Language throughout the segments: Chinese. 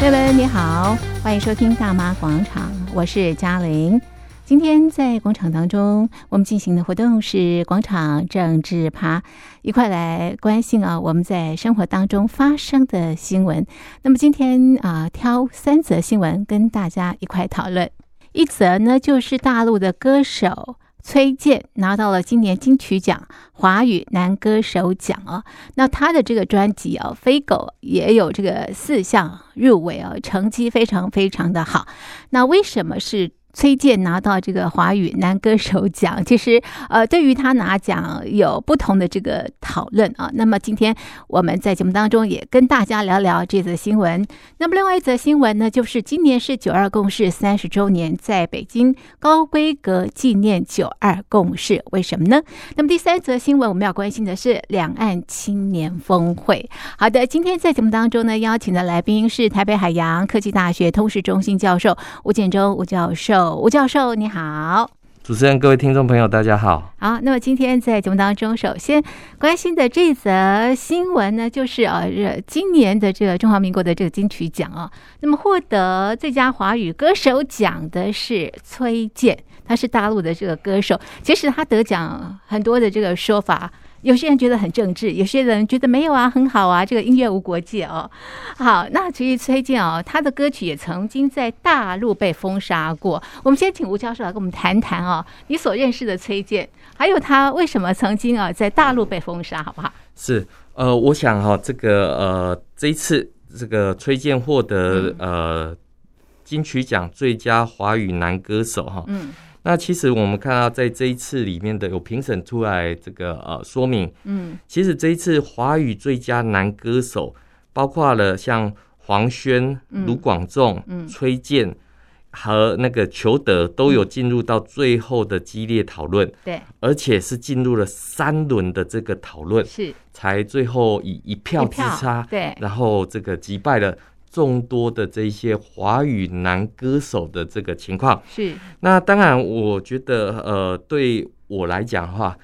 各位你好，欢迎收听大妈广场，我是嘉玲。今天在广场当中，我们进行的活动是广场政治趴，一块来关心啊我们在生活当中发生的新闻。那么今天啊，挑三则新闻跟大家一块讨论。一则呢，就是大陆的歌手。崔健拿到了今年金曲奖华语男歌手奖哦，那他的这个专辑哦《飞狗》也有这个四项入围哦，成绩非常非常的好。那为什么是？崔健拿到这个华语男歌手奖，其实呃，对于他拿奖有不同的这个讨论啊。那么今天我们在节目当中也跟大家聊聊这则新闻。那么另外一则新闻呢，就是今年是九二共识三十周年，在北京高规格纪念九二共识，为什么呢？那么第三则新闻我们要关心的是两岸青年峰会。好的，今天在节目当中呢，邀请的来宾是台北海洋科技大学通识中心教授吴建中吴教授。吴教授，你好！主持人，各位听众朋友，大家好。好，那么今天在节目当中，首先关心的这则新闻呢，就是啊，今年的这个中华民国的这个金曲奖啊，那么获得最佳华语歌手奖的是崔健，他是大陆的这个歌手。其实他得奖很多的这个说法。有些人觉得很政治，有些人觉得没有啊，很好啊。这个音乐无国界哦。好，那其实崔健哦，他的歌曲也曾经在大陆被封杀过。我们先请吴教授来跟我们谈谈哦，你所认识的崔健，还有他为什么曾经啊在大陆被封杀，好不好？是，呃，我想哈，这个呃，这一次这个崔健获得呃金曲奖最佳华语男歌手哈，嗯。那其实我们看到，在这一次里面的有评审出来这个呃说明，嗯，其实这一次华语最佳男歌手包括了像黄轩、卢广仲、崔健和那个裘德都有进入到最后的激烈讨论，对，而且是进入了三轮的这个讨论，是。才最后以一票之差，对，然后这个击败了。众多的这些华语男歌手的这个情况。是，那当然，我觉得呃，对我来讲的话，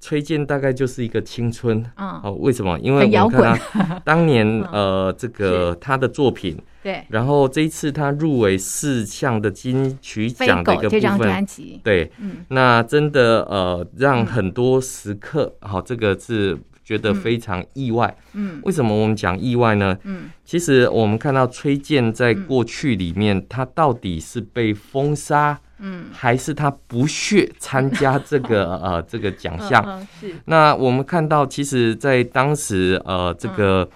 崔健大概就是一个青春。啊。哦，为什么？因为我看他 当年呃，这个他的作品对，然后这一次他入围四项的金曲奖的一个部分，对，那真的呃，让很多时刻好，这个是。觉得非常意外，嗯，为什么我们讲意外呢？嗯，其实我们看到崔健在过去里面，他到底是被封杀，嗯，还是他不屑参加这个 呃这个奖项？是。那我们看到，其实，在当时呃这个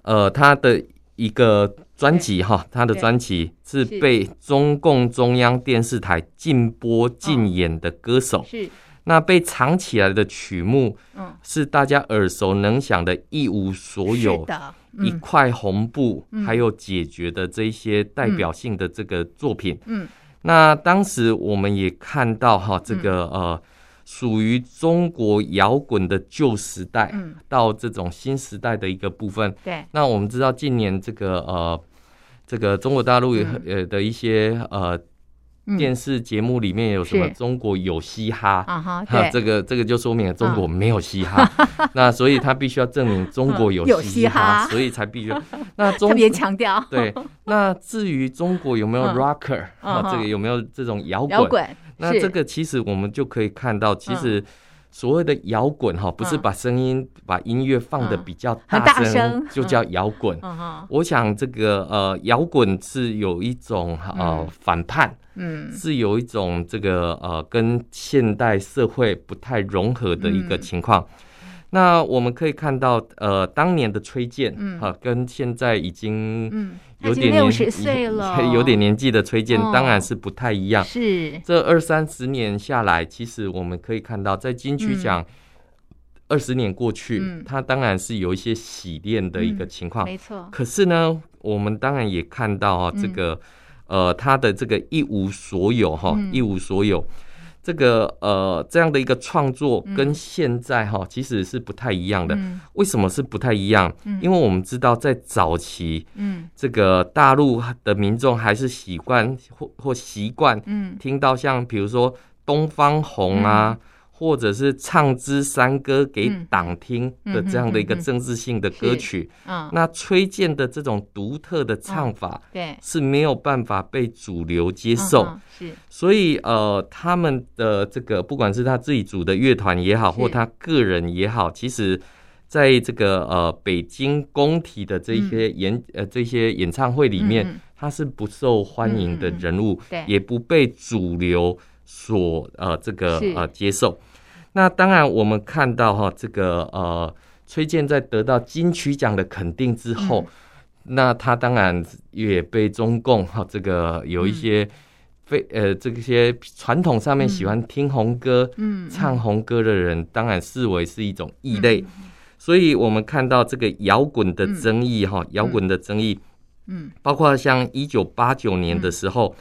呃他的一个专辑哈，他的专辑是被中共中央电视台禁播禁演的歌手。是。那被藏起来的曲目，嗯，是大家耳熟能详的《一无所有》的一块红布，还有解决的这些代表性的这个作品。嗯，那当时我们也看到哈，这个呃，属于中国摇滚的旧时代，到这种新时代的一个部分。对，那我们知道近年这个呃，这个中国大陆呃的一些呃。电视节目里面有什么？中国有嘻哈啊？哈，这个这个就说明了中国没有嘻哈。那所以他必须要证明中国有嘻哈，所以才必须。那中特别强调。对。那至于中国有没有 rocker 啊？这个有没有这种摇滚？那这个其实我们就可以看到，其实所谓的摇滚哈，不是把声音把音乐放的比较大声就叫摇滚。我想这个呃摇滚是有一种呃反叛。嗯，是有一种这个呃，跟现代社会不太融合的一个情况。嗯、那我们可以看到，呃，当年的崔健，嗯，啊，跟现在已经有点六十岁了，有点年纪的崔健，当然是不太一样。是、哦、这二三十年下来，其实我们可以看到，在金曲奖二十年过去，嗯、他当然是有一些洗练的一个情况，没错。可是呢，我们当然也看到啊，这个。嗯呃，他的这个一无所有哈，一无所有，这个呃这样的一个创作跟现在哈其实是不太一样的。为什么是不太一样？因为我们知道在早期，嗯，这个大陆的民众还是习惯或或习惯，嗯，听到像比如说东方红啊。或者是唱支山歌给党听的这样的一个政治性的歌曲，那崔健的这种独特的唱法，对，是没有办法被主流接受，是，所以呃，他们的这个不管是他自己组的乐团也好，或他个人也好，其实在这个呃北京工体的这些演呃这些演唱会里面，他是不受欢迎的人物，也不被主流所呃这个呃接受。那当然，我们看到哈，这个呃，崔健在得到金曲奖的肯定之后，嗯、那他当然也被中共哈这个有一些非、嗯、呃这些传统上面喜欢听红歌、嗯、唱红歌的人，当然视为是一种异类。嗯、所以我们看到这个摇滚的争议哈，摇滚、嗯、的争议，嗯，包括像一九八九年的时候。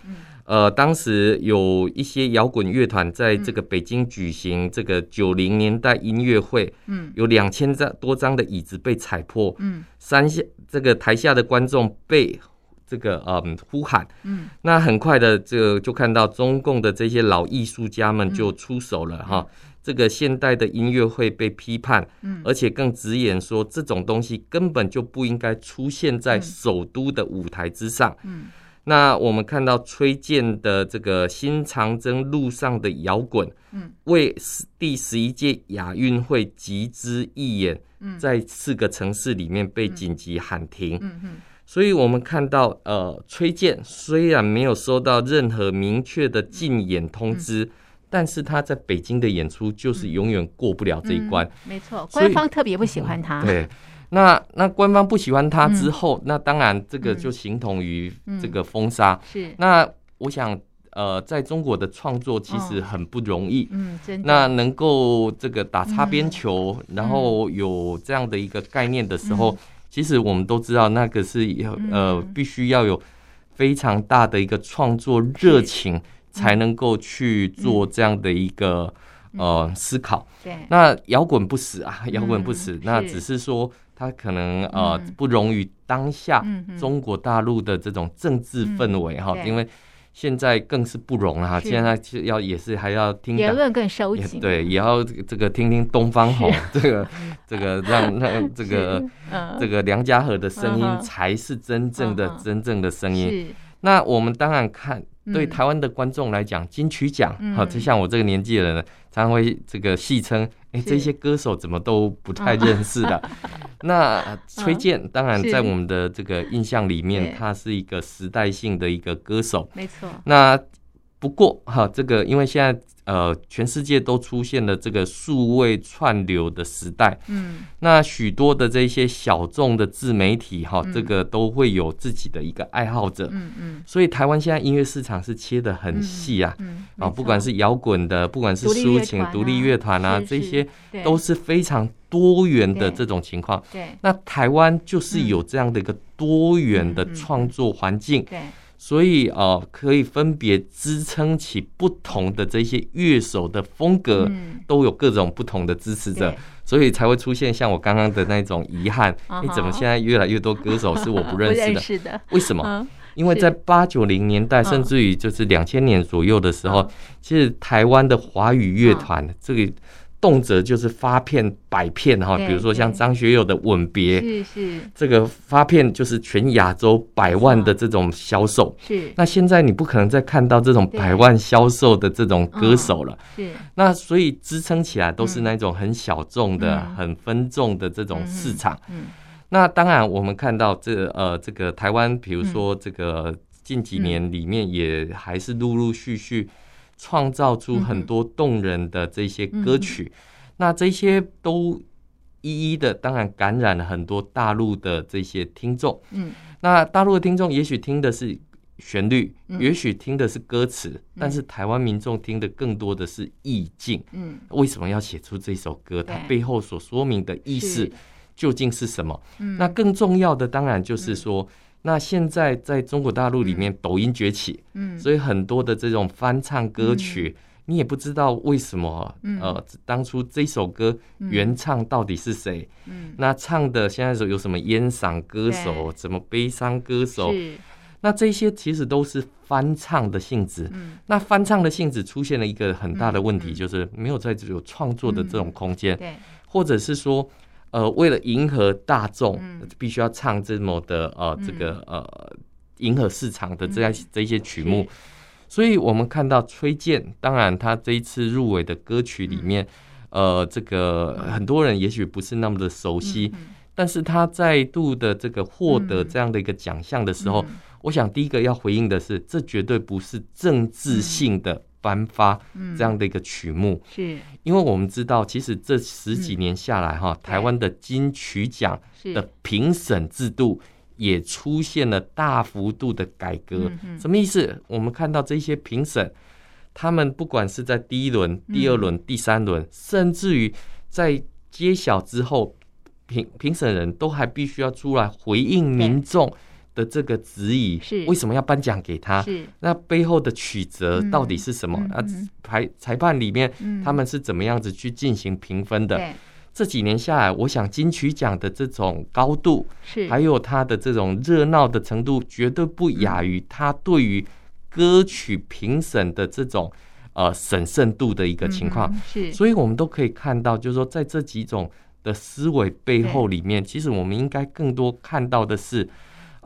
呃，当时有一些摇滚乐团在这个北京举行这个九零年代音乐会，嗯，有两千张多张的椅子被踩破，嗯，山下这个台下的观众被这个嗯呼喊，嗯，那很快的这个就看到中共的这些老艺术家们就出手了哈，这个现代的音乐会被批判，嗯，而且更直言说这种东西根本就不应该出现在首都的舞台之上，嗯。那我们看到崔健的这个新长征路上的摇滚，嗯，为第十一届亚运会集资义演，在四个城市里面被紧急喊停，嗯嗯，所以我们看到，呃，崔健虽然没有收到任何明确的禁演通知，但是他在北京的演出就是永远过不了这一关，没错，官方特别不喜欢他，对。那那官方不喜欢他之后，嗯、那当然这个就形同于这个封杀。是、嗯。那我想，呃，在中国的创作其实很不容易。嗯，真的。那能够这个打擦边球，嗯、然后有这样的一个概念的时候，嗯、其实我们都知道，那个是要呃必须要有非常大的一个创作热情，才能够去做这样的一个、嗯、呃思考。对。那摇滚不死啊，摇滚不死，嗯、那只是说。他可能呃不容于当下中国大陆的这种政治氛围哈，因为现在更是不容了哈。现在就要也是还要听言论更收紧，对，也要这个听听东方红，这个 这个让让这个这个梁家河的声音才是真正的真正的声音。那我们当然看。对台湾的观众来讲，金曲奖，好，就像我这个年纪的人，常常会这个戏称，哎，这些歌手怎么都不太认识的。那崔健，当然在我们的这个印象里面，他是一个时代性的一个歌手，没错。那不过哈，这个因为现在。呃，全世界都出现了这个数位串流的时代，嗯，那许多的这些小众的自媒体哈，这个都会有自己的一个爱好者，嗯嗯，所以台湾现在音乐市场是切得很细啊，嗯啊，不管是摇滚的，不管是抒情独立乐团啊，这些都是非常多元的这种情况。对，那台湾就是有这样的一个多元的创作环境。对。所以呃，可以分别支撑起不同的这些乐手的风格，都有各种不同的支持者，所以才会出现像我刚刚的那种遗憾。你怎么现在越来越多歌手是我不认识的？为什么？因为在八九零年代，甚至于就是两千年左右的时候，其实台湾的华语乐团这个。动辄就是发片百片哈，比如说像张学友的《吻别》，是是，这个发片就是全亚洲百万的这种销售。是，那现在你不可能再看到这种百万销售的这种歌手了。是，那所以支撑起来都是那种很小众的、很分众的这种市场。嗯，那当然我们看到这呃这个台湾，比如说这个近几年里面也还是陆陆续续。创造出很多动人的这些歌曲，嗯、那这些都一一的，当然感染了很多大陆的这些听众。嗯，那大陆的听众也许听的是旋律，嗯、也许听的是歌词，嗯、但是台湾民众听的更多的是意境。嗯，为什么要写出这首歌？它背后所说明的意思究竟是什么？嗯，那更重要的当然就是说。嗯那现在在中国大陆里面，抖音崛起，嗯，所以很多的这种翻唱歌曲，你也不知道为什么，呃，当初这首歌原唱到底是谁？嗯，那唱的现在有什么烟嗓歌手，什么悲伤歌手？那这些其实都是翻唱的性质。嗯，那翻唱的性质出现了一个很大的问题，就是没有在这有创作的这种空间。对，或者是说，呃，为了迎合大众，必须要唱这么的呃这个呃迎合市场的这样这些曲目。所以我们看到崔健，当然他这一次入围的歌曲里面，呃，这个很多人也许不是那么的熟悉。但是他再度的这个获得这样的一个奖项的时候，嗯、我想第一个要回应的是，这绝对不是政治性的颁发这样的一个曲目，是。因为我们知道，其实这十几年下来哈，台湾的金曲奖的评审制度也出现了大幅度的改革。什么意思？我们看到这些评审，他们不管是在第一轮、第二轮、第三轮，甚至于在揭晓之后。评评审人都还必须要出来回应民众的这个质疑，是为什么要颁奖给他？是那背后的曲折到底是什么？啊，裁裁判里面他们是怎么样子去进行评分的？这几年下来，我想金曲奖的这种高度，是还有它的这种热闹的程度，绝对不亚于他对于歌曲评审的这种呃审慎度的一个情况。是，所以我们都可以看到，就是说在这几种。的思维背后里面，其实我们应该更多看到的是，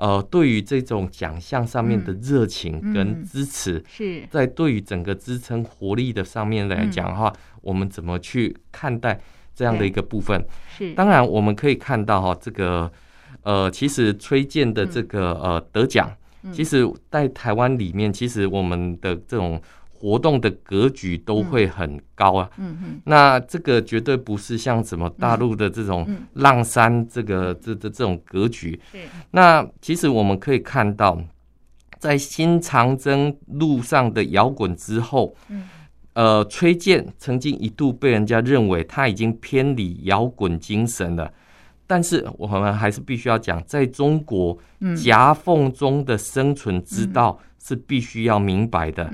呃，对于这种奖项上面的热情跟支持，是。在对于整个支撑活力的上面来讲的话，我们怎么去看待这样的一个部分？是。当然我们可以看到哈，这个呃，其实崔健的这个呃得奖，其实在台湾里面，其实我们的这种。活动的格局都会很高啊，嗯嗯，那这个绝对不是像什么大陆的这种浪山这个这这这种格局。那其实我们可以看到，在新长征路上的摇滚之后，呃，崔健曾经一度被人家认为他已经偏离摇滚精神了，但是我们还是必须要讲，在中国夹缝中的生存之道是必须要明白的。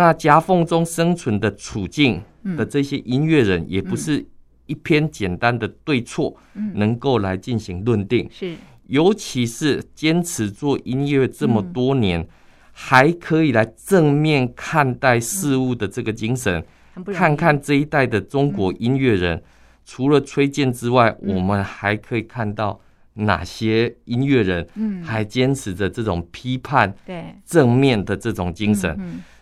那夹缝中生存的处境的这些音乐人，也不是一篇简单的对错能够来进行论定。是，尤其是坚持做音乐这么多年，还可以来正面看待事物的这个精神。看看这一代的中国音乐人，除了崔健之外，我们还可以看到哪些音乐人，还坚持着这种批判、对。正面的这种精神。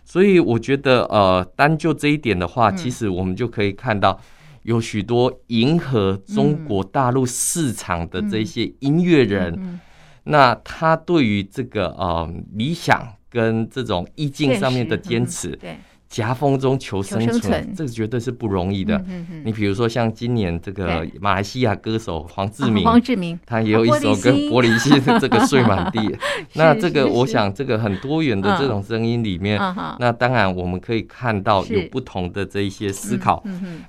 所以我觉得，呃，单就这一点的话，其实我们就可以看到，有许多迎合中国大陆市场的这些音乐人，那他对于这个呃理想跟这种意境上面的坚持，对。夹缝中求生存，这个绝对是不容易的。你比如说，像今年这个马来西亚歌手黄志明，黄志明。他也有一首歌《玻璃心》，这个睡满地。那这个，我想这个很多元的这种声音里面，那当然我们可以看到有不同的这一些思考。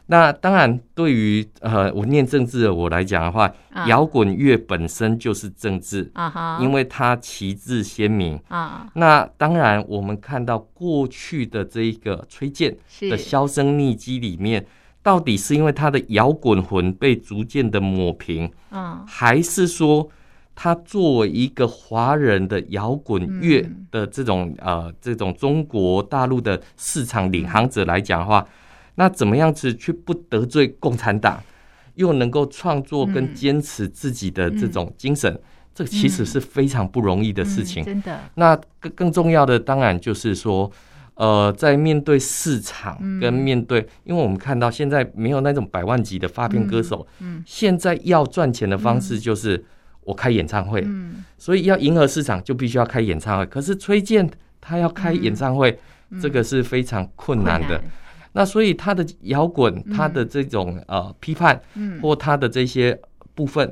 那当然，对于呃我念政治的我来讲的话，摇滚乐本身就是政治啊，因为它旗帜鲜明。啊。那当然，我们看到过去的这一个。崔健的销声匿迹里面，到底是因为他的摇滚魂被逐渐的抹平，还是说他作为一个华人的摇滚乐的这种呃这种中国大陆的市场领航者来讲的话，那怎么样子去不得罪共产党，又能够创作跟坚持自己的这种精神，这其实是非常不容易的事情。真的。那更更重要的，当然就是说。呃，在面对市场跟面对，因为我们看到现在没有那种百万级的发片歌手，嗯，现在要赚钱的方式就是我开演唱会，嗯，所以要迎合市场就必须要开演唱会。可是崔健他要开演唱会，这个是非常困难的。那所以他的摇滚，他的这种呃批判，或他的这些部分，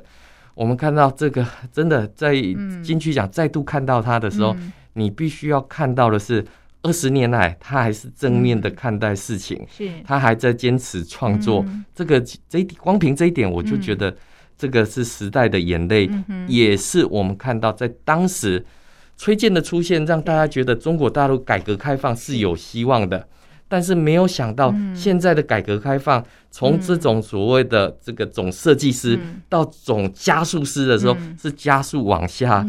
我们看到这个真的在金曲奖再度看到他的时候，你必须要看到的是。二十年来，他还是正面的看待事情，是，他还在坚持创作。这个这一光凭这一点，我就觉得这个是时代的眼泪，也是我们看到在当时崔健的出现，让大家觉得中国大陆改革开放是有希望的。但是没有想到现在的改革开放，从这种所谓的这个总设计师到总加速师的时候，是加速往下，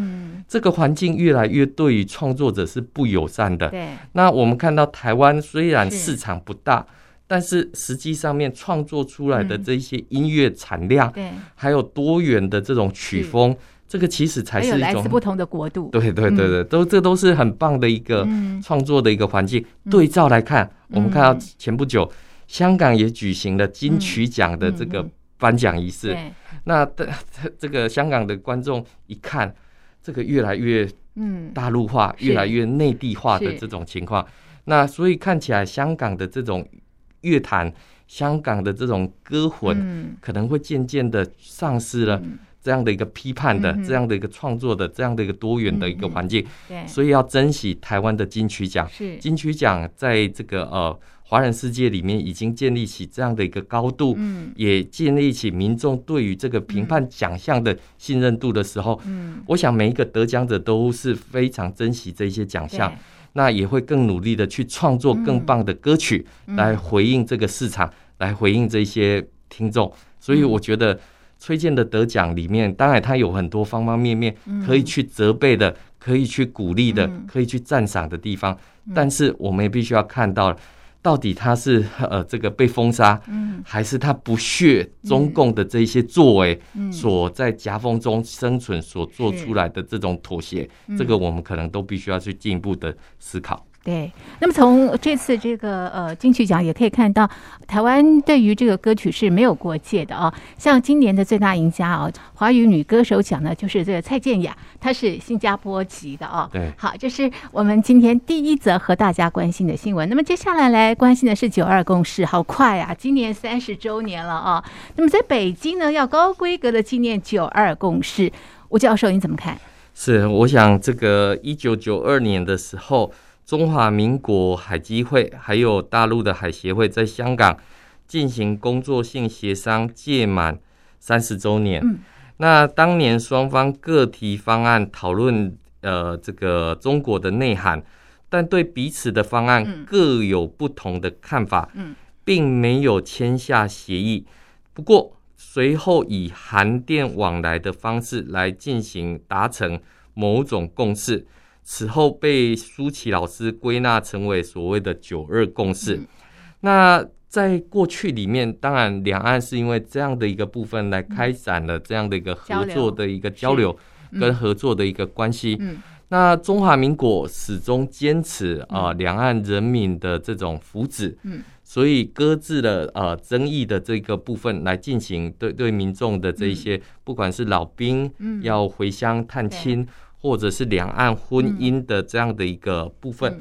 这个环境越来越对于创作者是不友善的。对，那我们看到台湾虽然市场不大，但是实际上面创作出来的这些音乐产量，对，还有多元的这种曲风。这个其实才是一种不同的国度，对对对对，都这都是很棒的一个创作的一个环境。对照来看，我们看到前不久香港也举行了金曲奖的这个颁奖仪式，那的这个香港的观众一看，这个越来越嗯。大陆化，越来越内地化的这种情况，那所以看起来香港的这种乐坛，香港的这种歌魂，可能会渐渐的丧失了。这样的一个批判的，这样的一个创作的，这样的一个多元的一个环境，对，所以要珍惜台湾的金曲奖。是。金曲奖在这个呃华人世界里面已经建立起这样的一个高度，嗯，也建立起民众对于这个评判奖项的信任度的时候，嗯，我想每一个得奖者都是非常珍惜这些奖项，那也会更努力的去创作更棒的歌曲来回应这个市场，来回应这些听众。所以我觉得。崔健的得奖里面，当然他有很多方方面面可以去责备的，可以去鼓励的，可以去赞赏的地方。但是我们也必须要看到，到底他是呃这个被封杀，还是他不屑中共的这些作为所在夹缝中生存所做出来的这种妥协，这个我们可能都必须要去进一步的思考。对，那么从这次这个呃金曲奖也可以看到，台湾对于这个歌曲是没有国界的啊。像今年的最大赢家啊，华语女歌手奖呢，就是这个蔡健雅，她是新加坡籍的啊。对，好，这是我们今天第一则和大家关心的新闻。那么接下来来关心的是九二共识，好快啊，今年三十周年了啊。那么在北京呢，要高规格的纪念九二共识，吴教授你怎么看？是，我想这个一九九二年的时候。中华民国海基会还有大陆的海协会在香港进行工作性协商届满三十周年。嗯，那当年双方各提方案讨论，呃，这个中国的内涵，但对彼此的方案各有不同的看法。嗯，并没有签下协议。不过随后以函电往来的方式来进行达成某种共识。此后被舒淇老师归纳成为所谓的“九二共识”。嗯。那在过去里面，当然两岸是因为这样的一个部分来开展了这样的一个合作的一个交流跟合作的一个关系。嗯。那中华民国始终坚持啊两岸人民的这种福祉。嗯。所以搁置了呃争议的这个部分来进行对对民众的这一些，不管是老兵要回乡探亲。或者是两岸婚姻的这样的一个部分，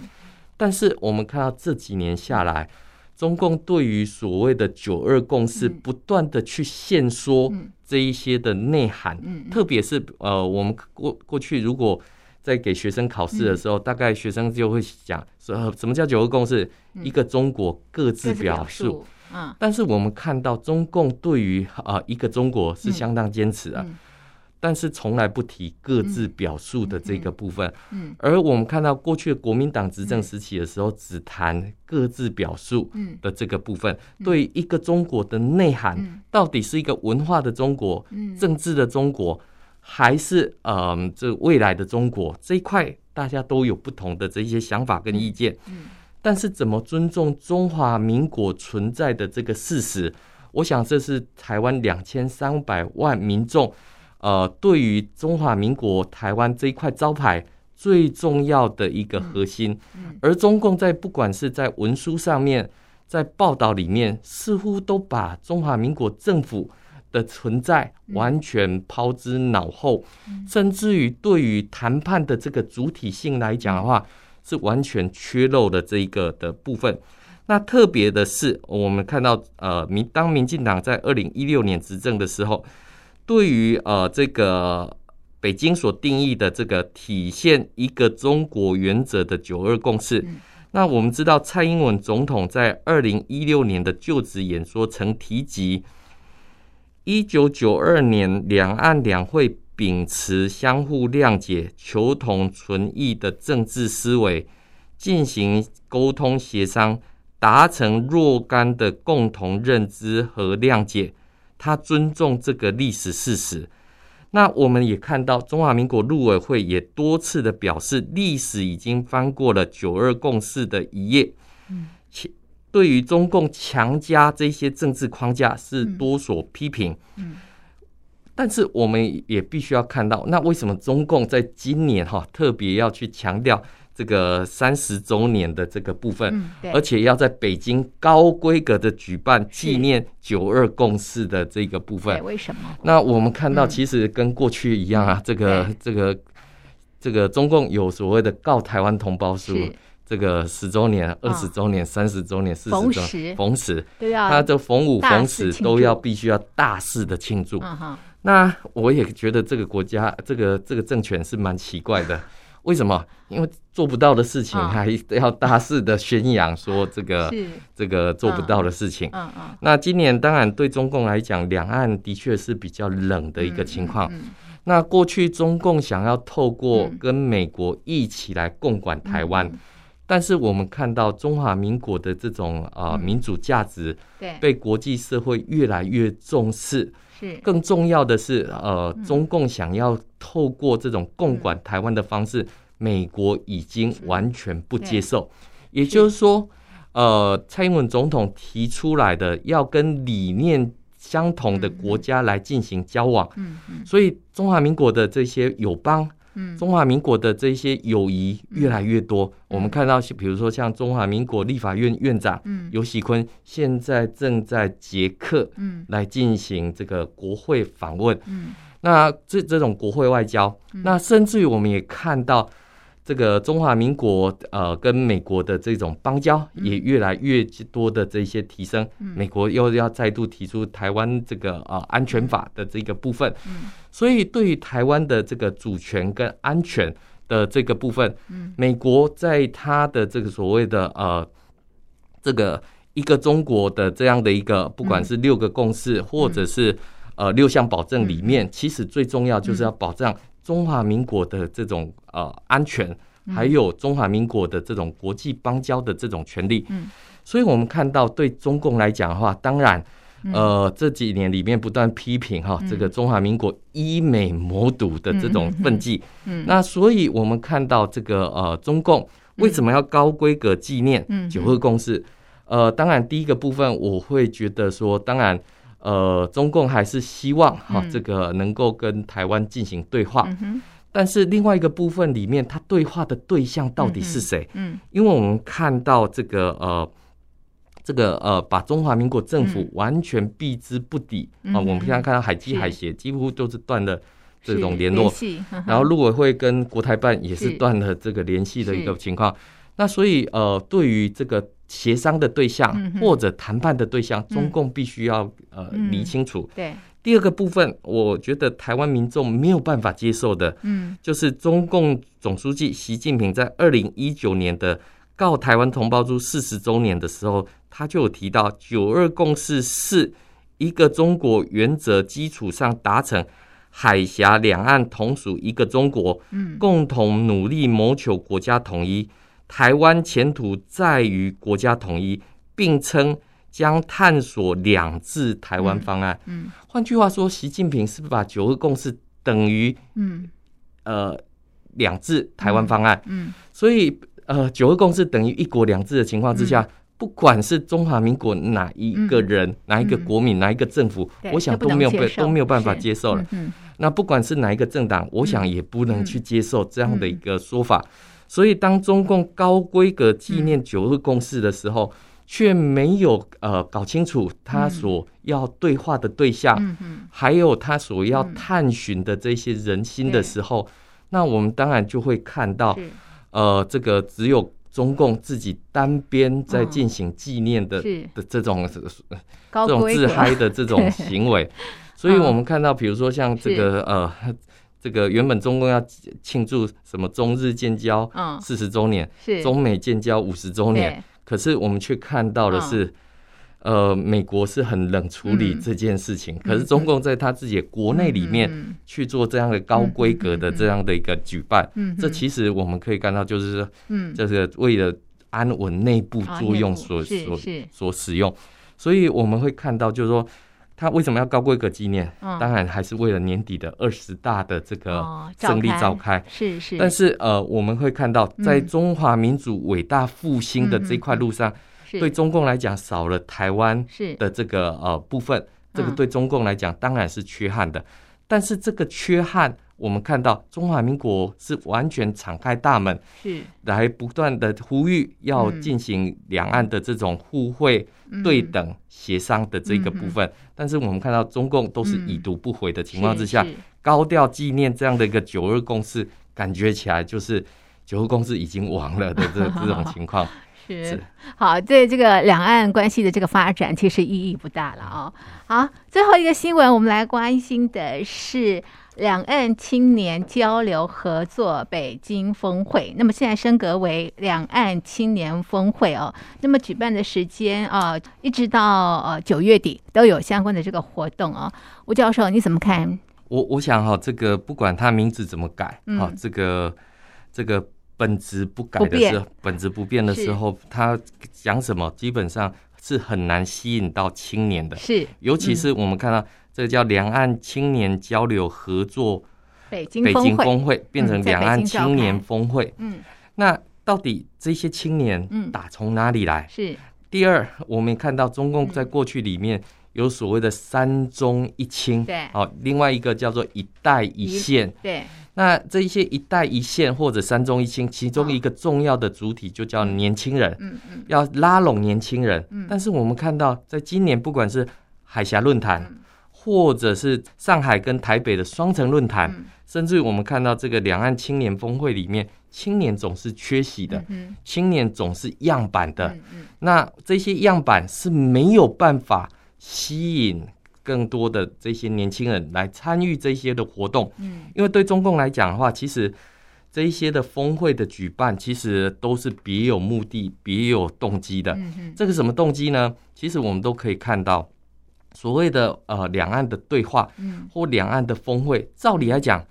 但是我们看到这几年下来，中共对于所谓的“九二共识”不断的去限缩这一些的内涵，特别是呃，我们过过去如果在给学生考试的时候，嗯、大概学生就会讲说什么叫“九二共识”，嗯、一个中国各自表述。嗯，但是我们看到中共对于啊一个中国是相当坚持的。但是从来不提各自表述的这个部分，嗯，而我们看到过去国民党执政时期的时候，只谈各自表述的这个部分，对一个中国的内涵，到底是一个文化的中国，政治的中国，还是嗯这未来的中国这一块，大家都有不同的这些想法跟意见，嗯，但是怎么尊重中华民国存在的这个事实，我想这是台湾两千三百万民众。呃，对于中华民国台湾这一块招牌最重要的一个核心，而中共在不管是在文书上面，在报道里面，似乎都把中华民国政府的存在完全抛之脑后，甚至于对于谈判的这个主体性来讲的话，是完全缺漏的这一个的部分。那特别的是，我们看到呃，民当民进党在二零一六年执政的时候。对于呃这个北京所定义的这个体现一个中国原则的九二共识，那我们知道蔡英文总统在二零一六年的就职演说曾提及，一九九二年两岸两会秉持相互谅解、求同存异的政治思维，进行沟通协商，达成若干的共同认知和谅解，他尊重这个历史事实。那我们也看到，中华民国陆委会也多次的表示，历史已经翻过了九二共识的一页。嗯，对于中共强加这些政治框架是多所批评。嗯，但是我们也必须要看到，那为什么中共在今年哈特别要去强调？这个三十周年的这个部分，嗯、而且要在北京高规格的举办纪念九二共识的这个部分，为什么？那我们看到，其实跟过去一样啊，嗯、这个这个这个中共有所谓的告台湾同胞书，这个十周年、二十周年、三十周年、四十周年，逢十都要，他的逢五逢十都要必须要大肆的庆祝。那我也觉得这个国家，这个这个政权是蛮奇怪的。为什么？因为做不到的事情还要大肆的宣扬说这个这个做不到的事情。嗯嗯。那今年当然对中共来讲，两岸的确是比较冷的一个情况。那过去中共想要透过跟美国一起来共管台湾，但是我们看到中华民国的这种啊民主价值对。被国际社会越来越重视。是。更重要的是，呃，中共想要透过这种共管台湾的方式。美国已经完全不接受，也就是说，呃，蔡英文总统提出来的要跟理念相同的国家来进行交往，所以中华民国的这些友邦，中华民国的这些友谊越来越多。我们看到，比如说像中华民国立法院院长尤喜坤，现在正在捷克嗯。来进行这个国会访问，嗯。那这这种国会外交，那甚至于我们也看到。这个中华民国呃跟美国的这种邦交也越来越多的这些提升，美国又要再度提出台湾这个呃安全法的这个部分，所以对于台湾的这个主权跟安全的这个部分，美国在他的这个所谓的呃这个一个中国的这样的一个不管是六个共识或者是呃六项保证里面，其实最重要就是要保障。中华民国的这种呃安全，还有中华民国的这种国际邦交的这种权利，嗯，所以我们看到对中共来讲的话，当然，呃这几年里面不断批评哈这个中华民国依美谋独的这种奋进，嗯，那所以我们看到这个呃中共为什么要高规格纪念九二共识？呃，当然第一个部分我会觉得说，当然。呃，中共还是希望哈、嗯、这个能够跟台湾进行对话，嗯、但是另外一个部分里面，他对话的对象到底是谁？嗯，嗯，因为我们看到这个呃，这个呃，把中华民国政府完全避之不敌啊、嗯呃。我们现在看到海基海协几乎都是断了这种联络，然后陆委会跟国台办也是断了这个联系的一个情况。那所以呃，对于这个。协商的对象或者谈判的对象，中共必须要呃理清楚。对，第二个部分，我觉得台湾民众没有办法接受的，嗯，就是中共总书记习近平在二零一九年的告台湾同胞书四十周年的时候，他就有提到九二共识是一个中国原则基础上达成海峡两岸同属一个中国，嗯，共同努力谋求国家统一。台湾前途在于国家统一，并称将探索两制台湾方案。嗯，换句话说，习近平是不是把九二共识等于嗯。呃两制台湾方案？嗯，所以呃九二共识等于一国两制的情况之下，不管是中华民国哪一个人、哪一个国民、哪一个政府，我想都没有被都没有办法接受了。嗯，那不管是哪一个政党，我想也不能去接受这样的一个说法。所以，当中共高规格纪念九二共识的时候，却没有呃搞清楚他所要对话的对象，还有他所要探寻的这些人心的时候，那我们当然就会看到，呃，这个只有中共自己单边在进行纪念的的这种这种自嗨的这种行为。所以我们看到，比如说像这个呃。这个原本中共要庆祝什么中日建交四十周年，是。中美建交五十周年，可是我们却看到的是，呃，美国是很冷处理这件事情，可是中共在他自己的国内里面去做这样的高规格的这样的一个举办，这其实我们可以看到，就是说，就是为了安稳内部作用所所所使用，所以我们会看到，就是说，他为什么要高规格纪念？嗯、当然还是为了年底的二十大的这个胜利召开。是、哦、是。但是呃，我们会看到，在中华民族伟大复兴的这块路上，嗯、对中共来讲少了台湾的这个呃部分，这个对中共来讲当然是缺憾的。但是这个缺憾。我们看到中华民国是完全敞开大门，是来不断的呼吁要进行两岸的这种互惠、对等、协商的这个部分。但是我们看到中共都是已读不回的情况之下，高调纪念这样的一个九二共识，感觉起来就是九二共识已经亡了的这 这种情况。是好，对这个两岸关系的这个发展，其实意义不大了啊。好，最后一个新闻，我们来关心的是。两岸青年交流合作北京峰会，那么现在升格为两岸青年峰会哦。那么举办的时间啊，一直到呃九月底都有相关的这个活动啊。吴教授你怎么看？我我想哈，这个不管他名字怎么改，啊，这个这个本质不改的时候，本质不变的时候，他讲什么基本上是很难吸引到青年的。是，尤其是我们看到。这个叫两岸青年交流合作北京北京峰会，变成两岸青年峰会。嗯，那到底这些青年打从哪里来？是第二，我们看到中共在过去里面有所谓的三中一青，对，哦，另外一个叫做一带一线，对。那这一些一带一线或者三中一青，其中一个重要的主体就叫年轻人，嗯嗯，要拉拢年轻人。嗯，但是我们看到，在今年不管是海峡论坛。或者是上海跟台北的双城论坛，嗯、甚至于我们看到这个两岸青年峰会里面，青年总是缺席的，嗯、青年总是样板的。嗯嗯、那这些样板是没有办法吸引更多的这些年轻人来参与这些的活动。嗯、因为对中共来讲的话，其实这一些的峰会的举办，其实都是别有目的、别有动机的。嗯嗯、这个什么动机呢？其实我们都可以看到。所谓的呃两岸的对话，或两岸的峰会，照理来讲，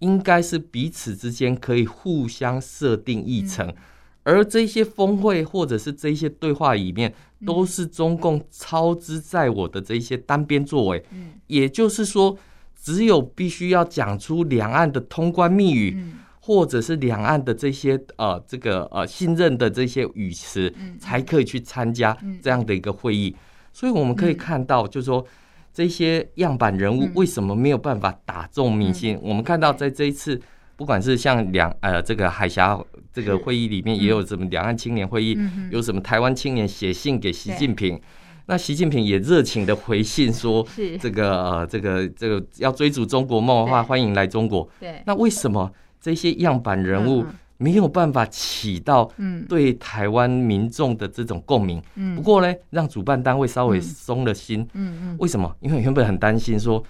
应该是彼此之间可以互相设定议程，而这些峰会或者是这些对话里面，都是中共操之在我的这些单边作为。也就是说，只有必须要讲出两岸的通关密语，或者是两岸的这些呃这个呃信任的这些语词，才可以去参加这样的一个会议。所以我们可以看到，就是说这些样板人物为什么没有办法打中民心？我们看到在这一次，不管是像两呃这个海峡这个会议里面，也有什么两岸青年会议，有什么台湾青年写信给习近平，那习近平也热情的回信说，这个呃这个这个要追逐中国梦的话，欢迎来中国。对，那为什么这些样板人物？没有办法起到对台湾民众的这种共鸣。嗯，不过呢，让主办单位稍微松了心。嗯嗯，为什么？因为原本很担心说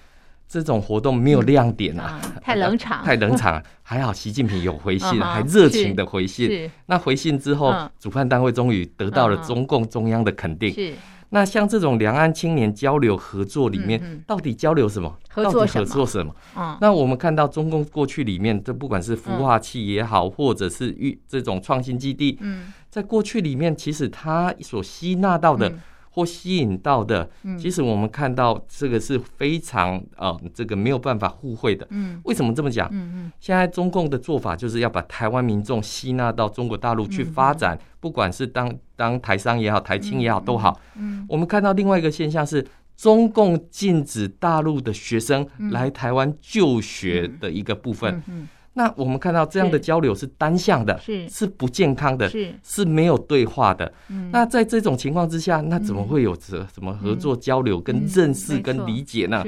这种活动没有亮点啊，太冷场，太冷场。还好习近平有回信，还热情的回信。那回信之后，主办单位终于得到了中共中央的肯定。是。那像这种两岸青年交流合作里面，到底交流什么？合作合作什么？嗯，那我们看到中共过去里面，这不管是孵化器也好，或者是与这种创新基地，嗯，在过去里面，其实它所吸纳到的。或吸引到的，其实我们看到这个是非常呃，这个没有办法互惠的。嗯，为什么这么讲？嗯嗯，现在中共的做法就是要把台湾民众吸纳到中国大陆去发展，不管是当当台商也好，台青也好都好。嗯，我们看到另外一个现象是，中共禁止大陆的学生来台湾就学的一个部分。嗯。那我们看到这样的交流是单向的，是。是不健康的，是。是没有对话的。嗯，那在这种情况之下，那怎么会有这什么合作交流、跟认识、跟理解呢？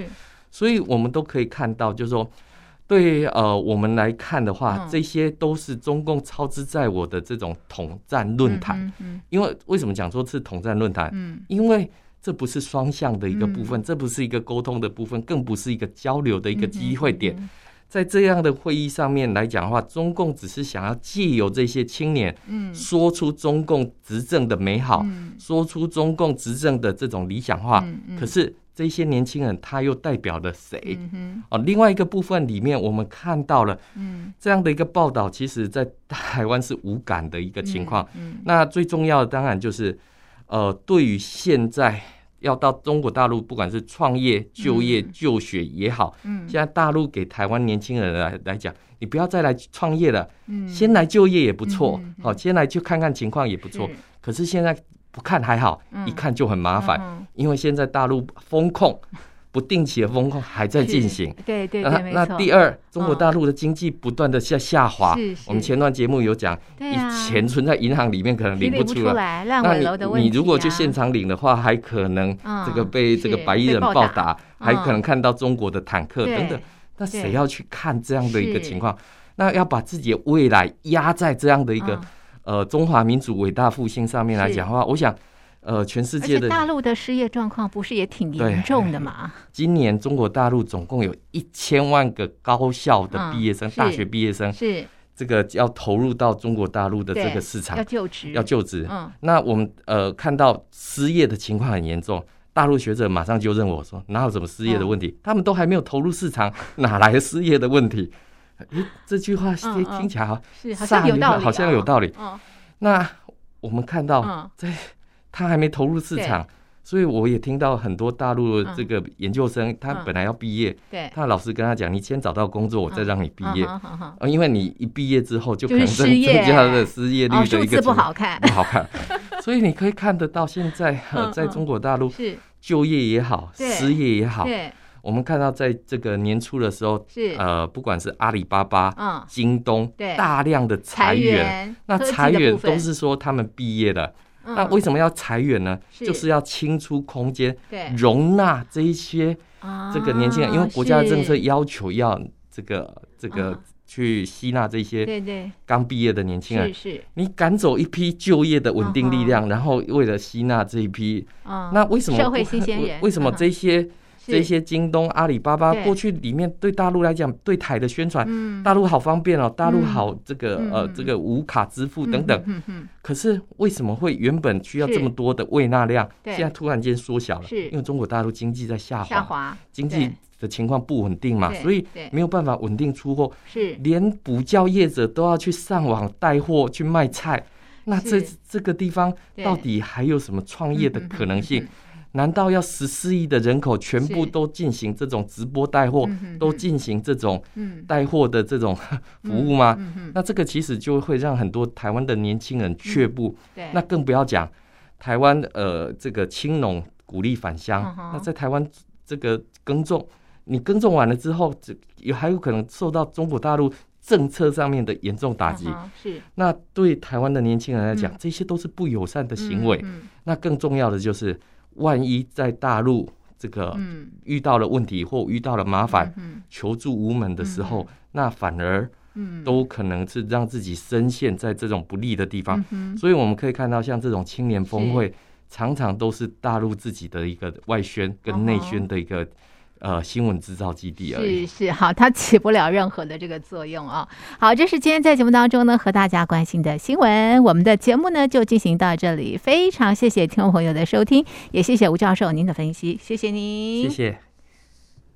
所以，我们都可以看到，就是说，对呃，我们来看的话，这些都是中共操之在我的这种统战论坛。嗯，因为为什么讲说是统战论坛？嗯，因为这不是双向的一个部分，这不是一个沟通的部分，更不是一个交流的一个机会点。在这样的会议上面来讲的话，中共只是想要借由这些青年，嗯，说出中共执政的美好，嗯，说出中共执政的这种理想化。可是这些年轻人他又代表了谁？哦，另外一个部分里面，我们看到了，嗯这样的一个报道，其实在台湾是无感的一个情况。那最重要的当然就是，呃，对于现在要到中国大陆，不管是创业、就业、就学也好，嗯。现在大陆给台湾年轻人来来讲，你不要再来创业了，嗯。先来就业也不错，好，先来去看看情况也不错。可是现在。不看还好，一看就很麻烦，因为现在大陆风控不定期的风控还在进行。对对对，那第二，中国大陆的经济不断的下下滑。我们前段节目有讲，你钱存在银行里面可能领不出来，那你你如果去现场领的话，还可能这个被这个白衣人暴打，还可能看到中国的坦克等等。那谁要去看这样的一个情况？那要把自己的未来压在这样的一个。呃，中华民族伟大复兴上面来讲的话，我想，呃，全世界的大陆的失业状况不是也挺严重的吗？今年中国大陆总共有一千万个高校的毕业生，大学毕业生是这个要投入到中国大陆的这个市场，要就职，要就职。嗯，那我们呃看到失业的情况很严重，大陆学者马上就认我说，哪有什么失业的问题？他们都还没有投入市场，哪来的失业的问题？诶，这句话听听起来好像有道理，好像有道理。那我们看到，在他还没投入市场，所以我也听到很多大陆的这个研究生，他本来要毕业，他老师跟他讲：“你先找到工作，我再让你毕业。”因为你一毕业之后，就可能增增加的失业率的一个不好看，不好看。所以你可以看得到，现在 在中国大陆，就业也好，失业也好。我们看到，在这个年初的时候，是。呃，不管是阿里巴巴、嗯、京东，对，大量的裁员，那裁员都是说他们毕业了。那为什么要裁员呢？就是要清出空间，容纳这一些这个年轻人，因为国家政策要求要这个这个去吸纳这些对对。刚毕业的年轻人，是你赶走一批就业的稳定力量，然后为了吸纳这一批，那为什么社会新鲜人？为什么这些？这些京东、阿里巴巴过去里面对大陆来讲对台的宣传，大陆好方便哦，大陆好这个呃这个无卡支付等等。可是为什么会原本需要这么多的胃纳量，现在突然间缩小了？因为中国大陆经济在下滑，经济的情况不稳定嘛，所以没有办法稳定出货。是。连补教业者都要去上网带货去卖菜，那这这个地方到底还有什么创业的可能性？难道要十四亿的人口全部都进行这种直播带货，都进行这种带货的这种服务吗？那这个其实就会让很多台湾的年轻人却步。那更不要讲台湾呃这个青农鼓励返乡，那在台湾这个耕种，你耕种完了之后，这也还有可能受到中国大陆政策上面的严重打击。是。那对台湾的年轻人来讲，这些都是不友善的行为。那更重要的就是。万一在大陆这个遇到了问题或遇到了麻烦，求助无门的时候，那反而都可能是让自己深陷在这种不利的地方。所以我们可以看到，像这种青年峰会，常常都是大陆自己的一个外宣跟内宣的一个。呃，新闻制造基地而已。是是，好，它起不了任何的这个作用啊。好，这是今天在节目当中呢，和大家关心的新闻。我们的节目呢就进行到这里，非常谢谢听众朋友的收听，也谢谢吴教授您的分析，谢谢您，谢谢。